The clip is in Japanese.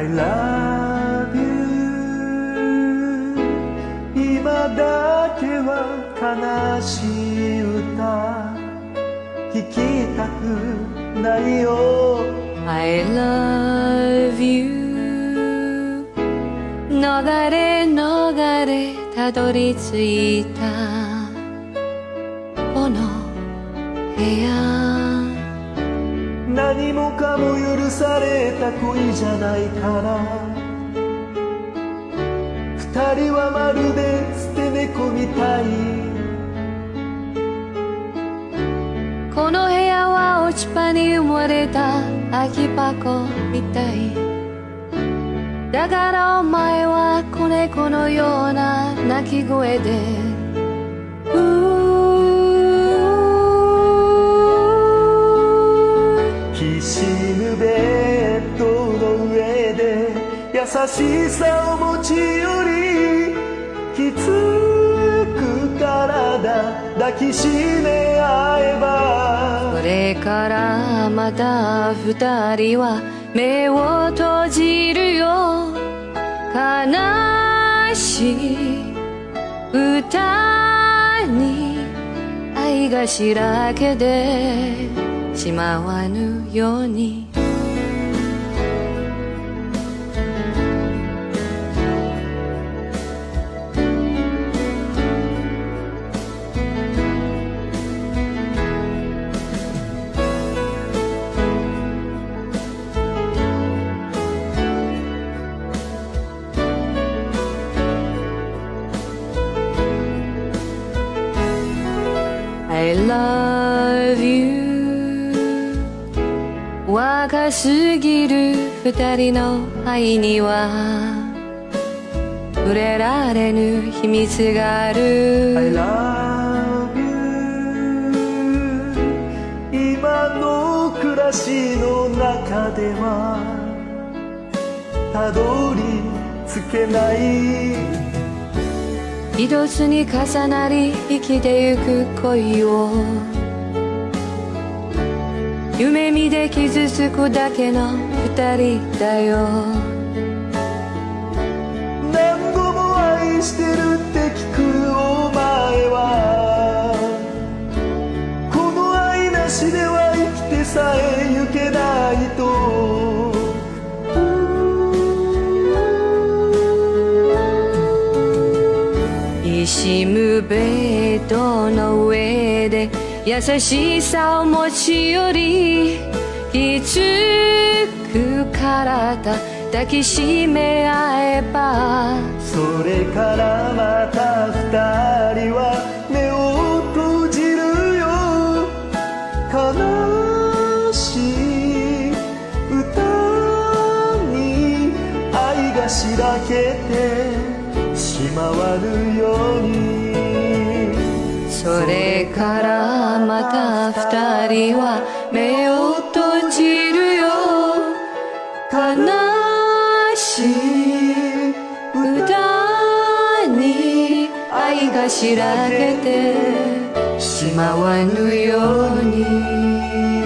I love you. 今だけは悲しい歌。聞きたくないよ。I love you. 逃れ逃れたどり着いた。この部屋。何もかも許された恋じゃないから二人はまるで捨て猫みたい。この部屋は落ち葉に埋もれた空き箱みたい。だからお前は子猫のような鳴き声で優しさを持ち寄りきつく体抱きしめ合えば。それからまた二人は目を閉じるよ。悲しい歌に愛がしらけてしまわぬように。I love you. 若すぎる二人の愛には触れられぬ秘密がある。I love you. 今の暮らしの中ではたどり着けない。一つに重なり生きてゆく恋を。夢見で傷つくだけの二人だよ。何度も愛してるって聞くしむベッドの上で優しさを持ち寄りきつく体抱きしめ合えばそれからまた二人は目を閉じるよ。悲しい歌に愛がしらけてしまわぬようにそれからまた二人は目を閉じるよ。悲しい歌に愛がしらけてしまわぬように。